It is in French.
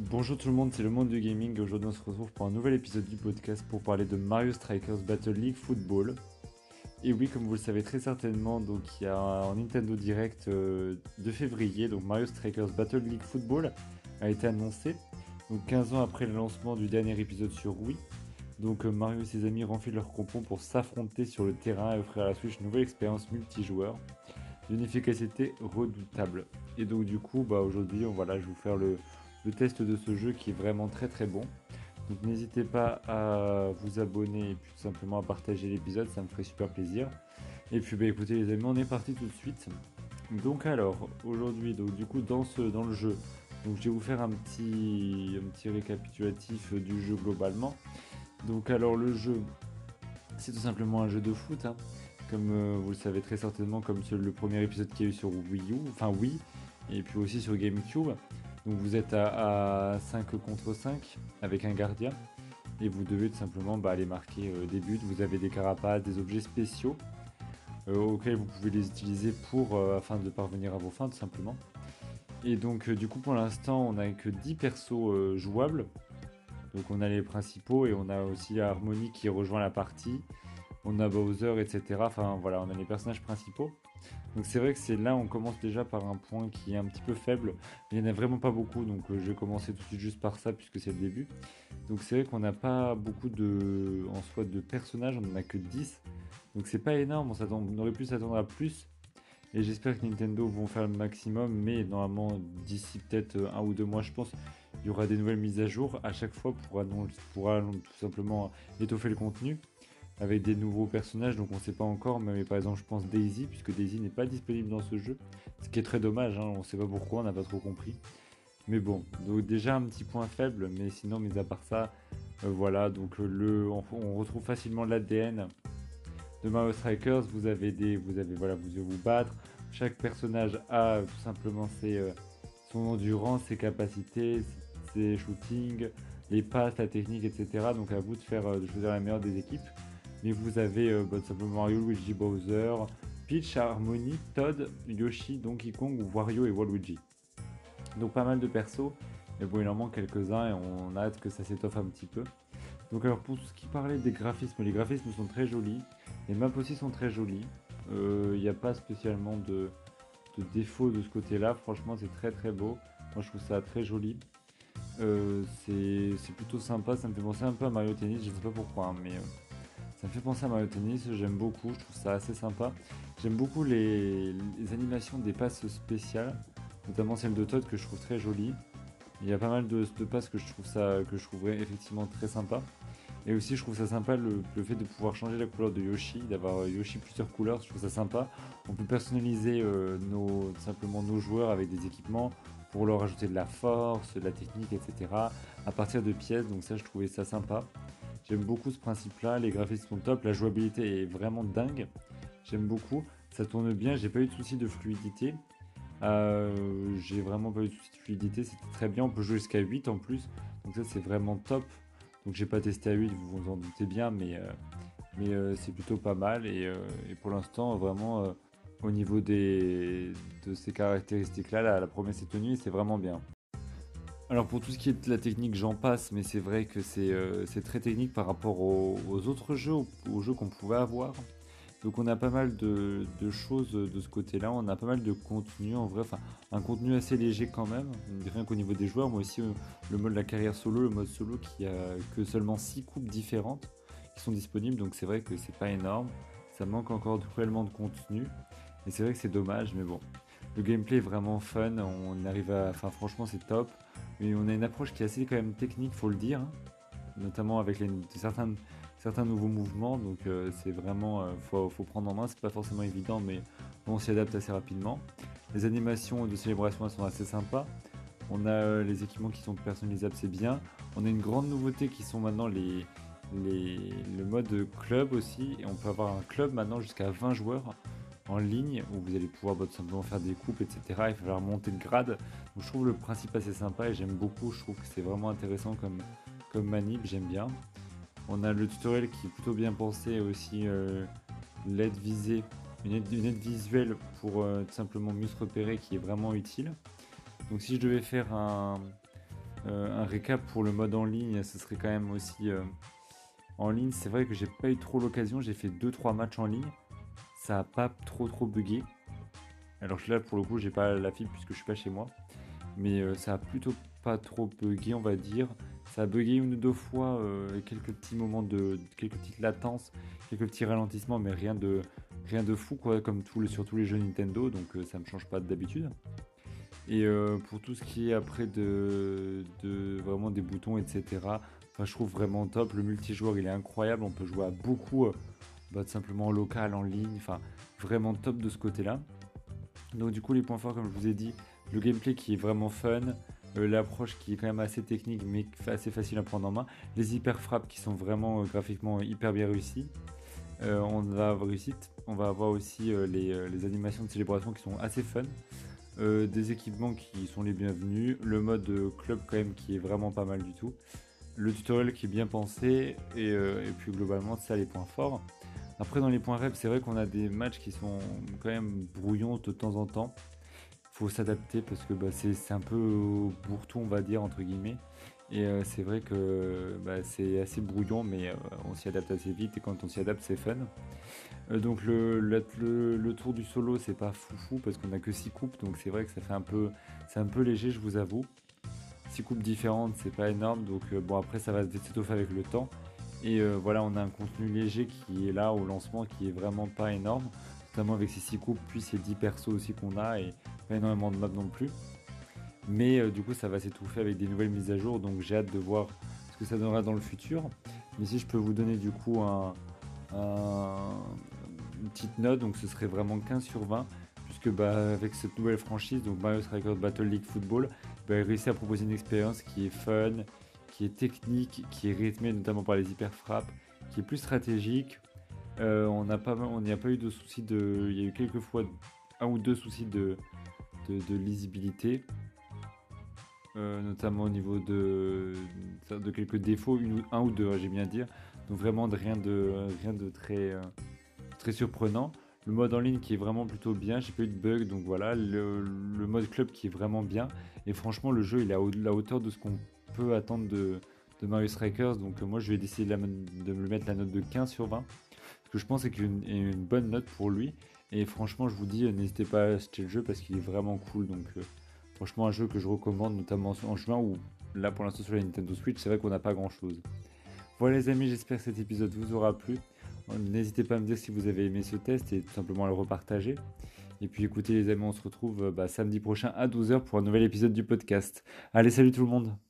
Bonjour tout le monde, c'est le monde du gaming. Aujourd'hui, on se retrouve pour un nouvel épisode du podcast pour parler de Mario Strikers Battle League Football. Et oui, comme vous le savez très certainement, donc il y a un Nintendo Direct euh, de février, donc Mario Strikers Battle League Football a été annoncé. Donc 15 ans après le lancement du dernier épisode sur Wii. Donc euh, Mario et ses amis renfilent leurs compons pour s'affronter sur le terrain et offrir à la Switch une nouvelle expérience multijoueur d'une efficacité redoutable. Et donc du coup, bah, aujourd'hui, je vais vous faire le, test de ce jeu qui est vraiment très très bon. Donc n'hésitez pas à vous abonner et puis tout simplement à partager l'épisode, ça me ferait super plaisir. Et puis bah écoutez les amis, on est parti tout de suite. Donc alors, aujourd'hui, donc du coup dans, ce, dans le jeu, donc je vais vous faire un petit, un petit récapitulatif du jeu globalement. Donc alors le jeu, c'est tout simplement un jeu de foot, hein. comme euh, vous le savez très certainement, comme le premier épisode qu'il y a eu sur Wii U, enfin Wii, et puis aussi sur GameCube. Donc vous êtes à, 5 contre 5 avec un gardien et vous devez tout simplement bah, aller marquer euh, des buts. Vous avez des carapaces, des objets spéciaux euh, auxquels vous pouvez les utiliser pour euh, afin de parvenir à vos fins tout simplement. Et donc du coup pour l'instant on n'a que 10 persos jouables. Donc on a les principaux et on a aussi Harmony qui rejoint la partie. On a Bowser, etc. Enfin voilà, on a les personnages principaux. Donc c'est vrai que c'est là on commence déjà par un point qui est un petit peu faible. Il n'y en a vraiment pas beaucoup, donc euh, je vais commencer tout de suite juste par ça puisque c'est le début. Donc c'est vrai qu'on n'a pas beaucoup de en soi de personnages, on n'en a que 10. Donc c'est pas énorme, on, aurait pu s'attendre à plus. Et j'espère que Nintendo vont faire le maximum, mais normalement d'ici peut-être euh, un ou deux mois je pense, il y aura des nouvelles mises à jour à chaque fois pour, pour tout simplement étoffer le contenu avec des nouveaux personnages, donc on ne sait pas encore, mais par exemple je pense Daisy, puisque Daisy n'est pas disponible dans ce jeu, ce qui est très dommage, hein, on ne sait pas pourquoi, on n'a pas trop compris. Mais bon, donc déjà un petit point faible, mais sinon, mis à part ça, euh, voilà, donc euh, le, on, retrouve facilement l'ADN de Mario Strikers, vous avez des, vous avez, voilà, vous devez vous battre, chaque personnage a tout simplement ses, euh, son endurance, ses capacités, ses shootings, les passes, la technique, etc. Donc à vous de faire, de choisir la meilleure des équipes. Mais vous avez euh, bah, simplement Mario, Luigi, Bowser, Peach, Harmony, Todd, Yoshi, Donkey Kong Wario et Waluigi. Donc pas mal de persos, mais bon il en manque quelques-uns et on a hâte que ça s'étoffe un petit peu. Donc alors pour ce qui parlait des graphismes, les graphismes sont très jolis, les maps aussi sont très jolies. Il euh, n'y a pas spécialement de, de défaut de ce côté-là, franchement c'est très très beau. Moi je trouve ça très joli. Euh, c'est plutôt sympa, ça me fait penser un peu à Mario Tennis, je sais pas pourquoi, hein, mais ça me fait penser à Mario Tennis, j'aime beaucoup, je trouve ça assez sympa. J'aime beaucoup les, animations des passes spéciales, notamment celle de Todd que je trouve très jolie. Il y a pas mal de, passes que je trouve ça que je trouverais effectivement très sympa. Et aussi je trouve ça sympa le, fait de pouvoir changer la couleur de Yoshi, d'avoir euh, Yoshi plusieurs couleurs, je trouve ça sympa. On peut personnaliser euh, nos, simplement nos joueurs avec des équipements pour leur ajouter de la force, de la technique, etc. à partir de pièces, donc ça je trouvais ça sympa. J'aime beaucoup ce principe-là, les graphismes sont top, la jouabilité est vraiment dingue. J'aime beaucoup, ça tourne bien, j'ai pas eu de soucis de fluidité. Euh, j'ai vraiment pas eu de soucis de fluidité, c'était très bien, on peut jouer jusqu'à 8 en plus, donc ça c'est vraiment top. Donc j'ai pas testé à 8, vous vous en doutez bien, mais, euh, mais euh, c'est plutôt pas mal et, pour l'instant vraiment au niveau des, de ces caractéristiques-là, la, la promesse est tenue et c'est vraiment bien. Alors pour tout ce qui est de la technique, j'en passe, mais c'est vrai que c'est euh, très technique par rapport aux, autres jeux, aux, jeux qu'on pouvait avoir. Donc on a pas mal de, choses de ce côté-là, on a pas mal de contenu en vrai, enfin un contenu assez léger quand même, rien qu'au niveau des joueurs, moi aussi euh, le mode de la carrière solo, le mode solo qui a que seulement 6 coupes différentes qui sont disponibles, donc c'est vrai que c'est pas énorme, ça manque encore cruellement de contenu, et c'est vrai que c'est dommage, mais bon. Le gameplay est vraiment fun, on arrive à. Enfin, franchement, c'est top. Mais on a une approche qui est assez quand même technique, faut le dire. Hein. Notamment avec certains, nouveaux mouvements. Donc, euh, c'est vraiment. Euh, faut, prendre en main. C'est pas forcément évident, mais on s'y adapte assez rapidement. Les animations de célébration sont assez sympas. On a euh, les équipements qui sont personnalisables, c'est bien. On a une grande nouveauté qui sont maintenant les, le mode club aussi. Et on peut avoir un club maintenant jusqu'à 20 joueurs en ligne où vous allez pouvoir bah, simplement faire des coupes, etc. Il va falloir monter de grade. Donc, je trouve le principe assez sympa et j'aime beaucoup. Je trouve que c'est vraiment intéressant comme, comme manip, j'aime bien. On a le tutoriel qui est plutôt bien pensé aussi euh, l'aide visée, une aide, visuelle pour euh, tout simplement mieux se repérer qui est vraiment utile. Donc si je devais faire un, un récap pour le mode en ligne, ce serait quand même aussi en ligne. C'est vrai que j'ai pas eu trop l'occasion, j'ai fait 2-3 matchs en ligne. Ça a pas trop trop bugué. Alors là pour le coup j'ai pas la fibre puisque je suis pas chez moi. Mais ça a plutôt pas trop bugué on va dire. Ça a bugué une ou deux fois, euh, quelques petits moments de, quelques petites latences, quelques petits ralentissements, mais rien de, rien de fou quoi, comme tout sur tous les jeux Nintendo, donc euh, ça me change pas d'habitude. Et euh, pour tout ce qui est après de, de, vraiment des boutons, etc. Enfin, je trouve vraiment top. Le multijoueur, il est incroyable. On peut jouer à beaucoup, bah, simplement en local, en ligne. Enfin, vraiment top de ce côté-là. Donc du coup, les points forts, comme je vous ai dit, le gameplay qui est vraiment fun. Euh, l'approche qui est quand même assez technique mais assez facile à prendre en main, les hyper frappes qui sont vraiment euh, graphiquement hyper bien réussies. Euh, on va avoir réussite. On va avoir aussi les, animations de célébration qui sont assez fun. des équipements qui sont les bienvenus. Le mode club quand même qui est vraiment pas mal du tout. Le tutoriel qui est bien pensé. Et, puis globalement ça les points forts. Après dans les points rep c'est vrai qu'on a des matchs qui sont quand même brouillons de temps en temps faut s'adapter parce que bah, c'est un peu pour-tout, on va dire, entre guillemets. Et euh, c'est vrai que bah, c'est assez brouillon, mais euh, on s'y adapte assez vite et quand on s'y adapte, c'est fun. Euh, donc le, le, tour du solo, c'est pas foufou parce qu'on a que 6 coupes, donc c'est vrai que ça fait un peu, c'est un peu léger, je vous avoue. 6 coupes différentes, c'est pas énorme, donc bon après ça va s'étoffer avec le temps. Et voilà, on a un contenu léger qui est là au lancement, qui est vraiment pas énorme, notamment avec ces 6 coupes, puis ces 10 persos aussi qu'on a et pas énormément de maps non plus. Mais euh, du coup, ça va s'étouffer avec des nouvelles mises à jour, donc j'ai hâte de voir ce que ça donnera dans le futur. Mais si je peux vous donner du coup un, une petite note, donc ce serait vraiment 15 sur 20, puisque bah, avec cette nouvelle franchise, donc Mario Strikers Battle League Football, bah, il réussit à proposer une expérience qui est fun, qui est technique, qui est rythmée notamment par les hyper frappes, qui est plus stratégique. Euh, on n'y a pas eu de soucis de, il y a eu quelques fois un ou deux soucis de, lisibilité, euh, notamment au niveau de, de quelques défauts, une, un ou deux, j'ai bien dire. Donc vraiment de rien de, rien de très, euh, très surprenant. Le mode en ligne qui est vraiment plutôt bien, j'ai pas eu de bug, donc voilà. Le, mode club qui est vraiment bien. Et franchement, le jeu il est à la hauteur de ce qu'on attendre de, de Mario Strikers. Donc euh, moi je vais décider de, de, me mettre la note de 15 sur 20. Ce que je pense c'est une, une bonne note pour lui. Et franchement, je vous dis, n'hésitez pas à acheter le jeu parce qu'il est vraiment cool. Donc, euh, franchement, un jeu que je recommande, notamment en juin ou là pour l'instant sur la Nintendo Switch, c'est vrai qu'on n'a pas grand chose. Voilà, les amis, j'espère que cet épisode vous aura plu. N'hésitez pas à me dire si vous avez aimé ce test et tout simplement à le repartager. Et puis écoutez, les amis, on se retrouve bah, samedi prochain à 12h pour un nouvel épisode du podcast. Allez, salut tout le monde!